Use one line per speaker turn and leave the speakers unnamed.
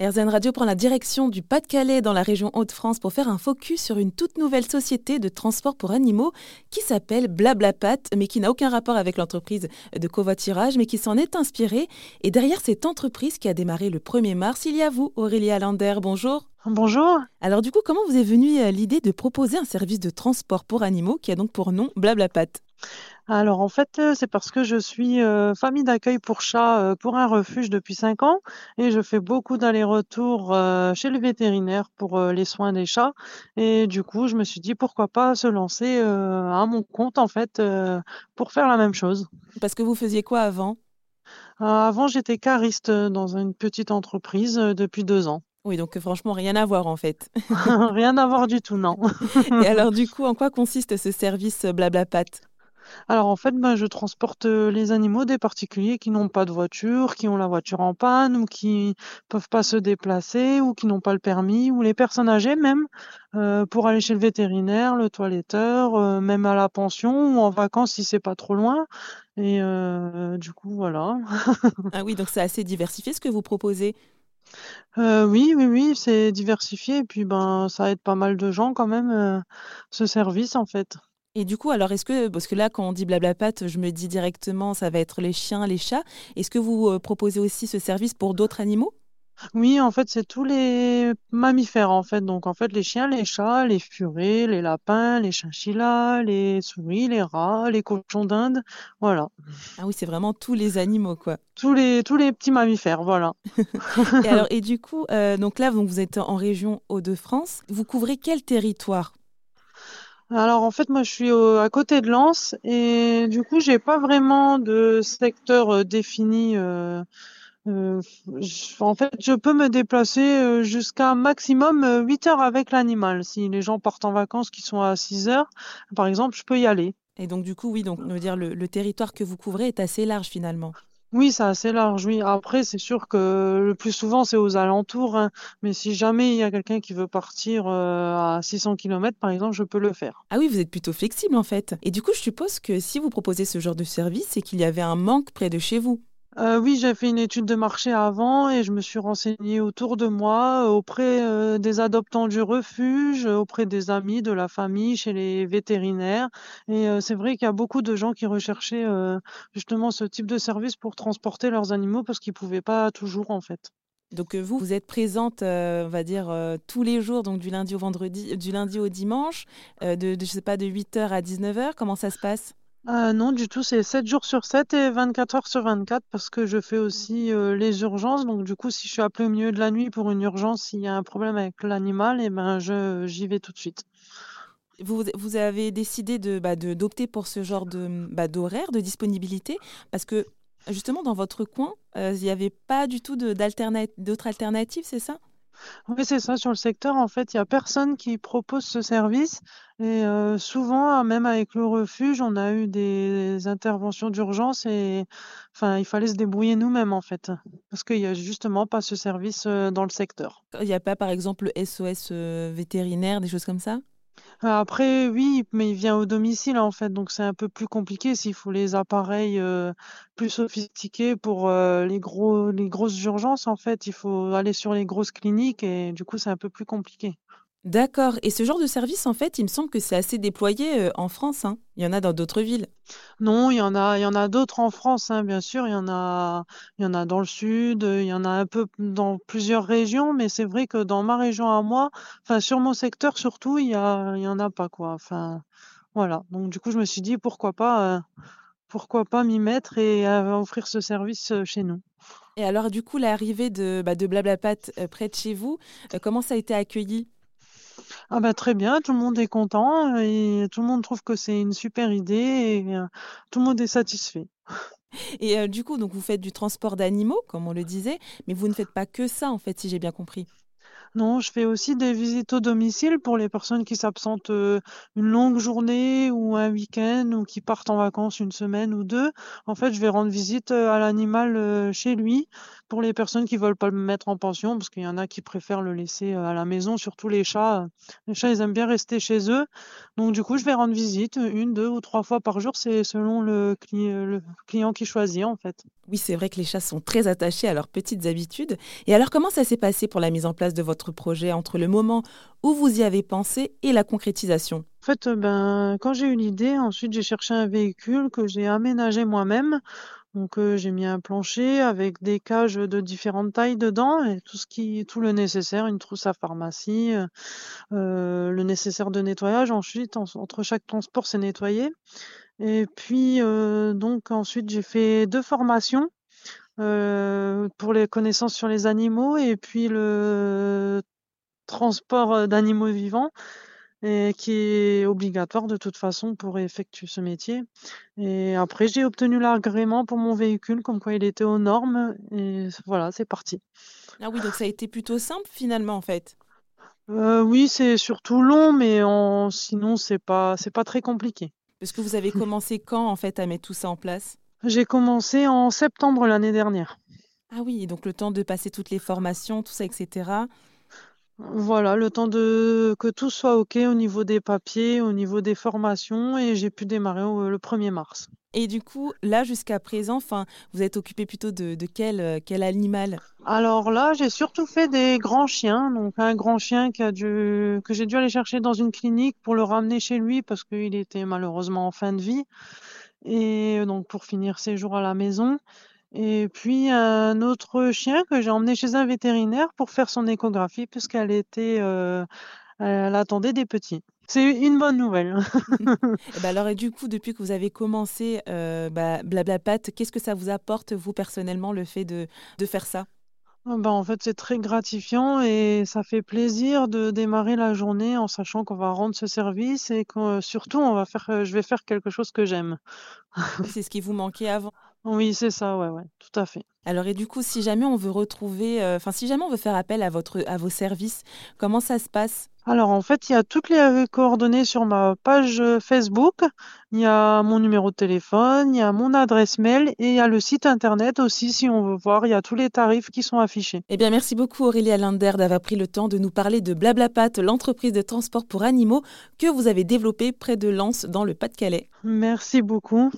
RZN Radio prend la direction du Pas-de-Calais dans la région Hauts-de-France pour faire un focus sur une toute nouvelle société de transport pour animaux qui s'appelle Blablapat, mais qui n'a aucun rapport avec l'entreprise de covoiturage, mais qui s'en est inspirée. Et derrière cette entreprise qui a démarré le 1er mars, il y a vous, Aurélia Lander. Bonjour.
Bonjour.
Alors du coup, comment vous est venue euh, l'idée de proposer un service de transport pour animaux qui a donc pour nom Blablapat?
Alors en fait, euh, c'est parce que je suis euh, famille d'accueil pour chats euh, pour un refuge depuis 5 ans et je fais beaucoup d'allers-retours chez le vétérinaire pour les soins des chats. Et du coup, je me suis dit pourquoi pas se lancer à mon compte en fait pour faire la même chose.
Parce que vous faisiez quoi avant?
Avant, j'étais cariste dans une petite entreprise depuis deux ans.
Oui, donc franchement, rien à voir en fait.
Rien à voir du tout, non.
Et alors du coup, en quoi consiste ce service Blablapat?
Alors en fait, ben, je transporte euh, les animaux des particuliers qui n'ont pas de voiture, qui ont la voiture en panne ou qui peuvent pas se déplacer ou qui n'ont pas le permis ou les personnes âgées même euh, pour aller chez le vétérinaire, le toiletteur, euh, même à la pension ou en vacances si c'est pas trop loin. Et du coup, voilà.
ah oui, donc c'est assez diversifié ce que vous proposez.
oui, oui, oui, c'est diversifié et puis ben ça aide pas mal de gens quand même ce service en fait.
Et du coup, alors est-ce que, parce que là, quand on dit blablapat, je me dis directement, ça va être les chiens, les chats. Est-ce que vous euh, proposez aussi ce service pour d'autres animaux?
Oui, en fait, c'est tous les mammifères, en fait. Donc, en fait, les chiens, les chats, les furets, les lapins, les chinchillas, les souris, les rats, les cochons d'Inde, voilà.
Ah oui, c'est vraiment tous les animaux, quoi.
Tous les, tous les petits mammifères, voilà.
et, alors, et du coup, euh, donc là, donc vous êtes en région Hauts-de-France. Vous couvrez quel territoire?
Alors en fait, moi je suis à côté de Lens et du coup j'ai pas vraiment de secteur euh, défini. Euh, euh, en fait, je peux me déplacer jusqu'à maximum 8 heures avec l'animal. Si les gens partent en vacances qui sont à 6 heures, par exemple, je peux y aller.
Et donc du coup, oui, donc on dire le territoire que vous couvrez est assez large finalement.
Oui, c'est assez large, oui. Après, c'est sûr que le plus souvent, c'est aux alentours, hein. Mais si jamais il y a quelqu'un qui veut partir euh, à 600 km, par exemple, je peux le faire.
Ah oui, vous êtes plutôt flexible en fait. Et du coup, je suppose que si vous proposez ce genre de service, c'est qu'il y avait un manque près de chez vous.
Euh, oui, j'ai fait une étude de marché avant et je me suis renseignée autour de moi, euh, auprès euh, des adoptants du refuge, auprès des amis, de la famille, chez les vétérinaires. Et c'est vrai qu'il y a beaucoup de gens qui recherchaient justement ce type de service pour transporter leurs animaux parce qu'ils pouvaient pas toujours en fait.
Donc vous, vous êtes présente, on va dire, tous les jours, donc du lundi au vendredi, du lundi au dimanche, de, pas, de 8h à 19h. Comment ça se passe?
Ah non, du tout, c'est 7 jours sur 7 et 24 heures sur 24 parce que je fais aussi euh, les urgences. Donc du coup, si je suis appelée au milieu de la nuit pour une urgence, s'il y a un problème avec l'animal, et eh ben je j'y vais tout de suite.
Vous, vous avez décidé de, bah, d'opter pour ce genre de, bah, d'horaire, de disponibilité, parce que justement dans votre coin, euh, il n'y avait pas du tout de, d'autres alternatives, c'est ça?
Oui, c'est ça. Sur le secteur, en fait, il y a personne qui propose ce service. Et euh, souvent, même avec le refuge, on a eu des interventions d'urgence et enfin, il fallait se débrouiller nous-mêmes, en fait, parce qu'il y a justement pas ce service euh, dans le secteur.
Il n'y a pas, par exemple, le SOS euh, vétérinaire, des choses comme ça?
Après, oui, mais il vient au domicile en fait, donc c'est un peu plus compliqué s'il faut les appareils euh, plus sophistiqués pour euh, les gros, les grosses urgences en fait. Il faut aller sur les grosses cliniques et du coup c'est un peu plus compliqué.
D'accord. Et ce genre de service, en fait, il me semble que c'est assez déployé euh, en France. Hein. Il y en a dans d'autres villes.
Non, il y en a, il y en a d'autres en France, hein, bien sûr. Il y en a, il y en a dans le sud, il y en a un peu dans plusieurs régions, mais c'est vrai que dans ma région à moi, enfin sur mon secteur surtout, il y a, il y en a pas quoi. Enfin, voilà. Donc du coup, je me suis dit pourquoi pas, euh, pourquoi pas m'y mettre et euh, offrir ce service chez nous.
Et alors, du coup, l'arrivée de, bah, de Blablapat près de chez vous, comment ça a été accueilli?
Ah bah très bien, tout le monde est content et tout le monde trouve que c'est une super idée et euh, tout le monde est satisfait.
Et euh, du coup, donc vous faites du transport d'animaux, comme on le disait, mais vous ne faites pas que ça, en fait, si j'ai bien compris.
Non, je fais aussi des visites au domicile pour les personnes qui s'absentent euh, une longue journée ou un week-end ou qui partent en vacances une semaine ou deux. En fait, je vais rendre visite euh, à l'animal euh, chez lui pour les personnes qui veulent pas le mettre en pension parce qu'il y en a qui préfèrent le laisser à la maison, surtout les chats. Les chats, ils aiment bien rester chez eux. Donc, du coup, je vais rendre visite une, deux ou trois fois par jour. C'est selon le, le client qui choisit, en fait.
Oui, c'est vrai que les chats sont très attachés à leurs petites habitudes. Et alors, comment ça s'est passé pour la mise en place de votre projet entre le moment où vous y avez pensé et la concrétisation?
En fait, euh, ben, quand j'ai eu l'idée, ensuite j'ai cherché un véhicule que j'ai aménagé moi-même. Donc euh, j'ai mis un plancher avec des cages de différentes tailles dedans et tout ce qui, tout le nécessaire, une trousse à pharmacie, euh, le nécessaire de nettoyage. Ensuite, entre chaque transport, c'est nettoyé. Et puis donc ensuite j'ai fait deux formations. Pour les connaissances sur les animaux et puis le transport d'animaux vivants et qui est obligatoire de toute façon pour effectuer ce métier. Et après, j'ai obtenu l'agrément pour mon véhicule, comme quoi il était aux normes, et voilà, c'est parti.
Ah oui, donc ça a été plutôt simple finalement en fait.
oui, c'est surtout long, mais sinon c'est pas c'est pas très compliqué.
Parce que vous avez commencé quand en fait à mettre tout ça en place?
J'ai commencé en septembre l'année dernière.
Ah oui, donc le temps de passer toutes les formations, tout ça, etc.
Voilà, le temps de que tout soit OK au niveau des papiers, au niveau des formations et j'ai pu démarrer le 1er mars.
Et du coup, là, jusqu'à présent, enfin, vous êtes occupé plutôt de, quel, euh, quel animal?
Alors là, j'ai surtout fait des grands chiens. Donc un grand chien qui a dû, que j'ai dû aller chercher dans une clinique pour le ramener chez lui parce qu'il était malheureusement en fin de vie. Et donc pour finir ses jours à la maison. Et puis un autre chien que j'ai emmené chez un vétérinaire pour faire son échographie puisqu'elle était, euh, elle attendait des petits. C'est une bonne nouvelle.
Et bah alors et du coup, depuis que vous avez commencé euh, bah, Blablapat, qu'est-ce que ça vous apporte, vous personnellement, le fait de, de faire ça?
Ah bah, en fait, c'est très gratifiant et ça fait plaisir de démarrer la journée en sachant qu'on va rendre ce service et que surtout on va faire, je vais faire quelque chose que j'aime.
C'est ce qui vous manquait avant.
Oui, c'est ça, ouais, ouais, tout à fait.
Alors et du coup, si jamais on veut retrouver, euh, enfin si jamais on veut faire appel à votre, à vos services, comment ça se passe?
Alors en fait, il y a toutes les euh, coordonnées sur ma page euh, Facebook. Il y a mon numéro de téléphone, il y a mon adresse mail et il y a le site internet aussi si on veut voir. Il y a tous les tarifs qui sont affichés.
Eh bien, merci beaucoup Aurélie Linder d'avoir pris le temps de nous parler de Blablapat, l'entreprise de transport pour animaux que vous avez développée près de Lens dans le Pas-de-Calais.
Merci beaucoup.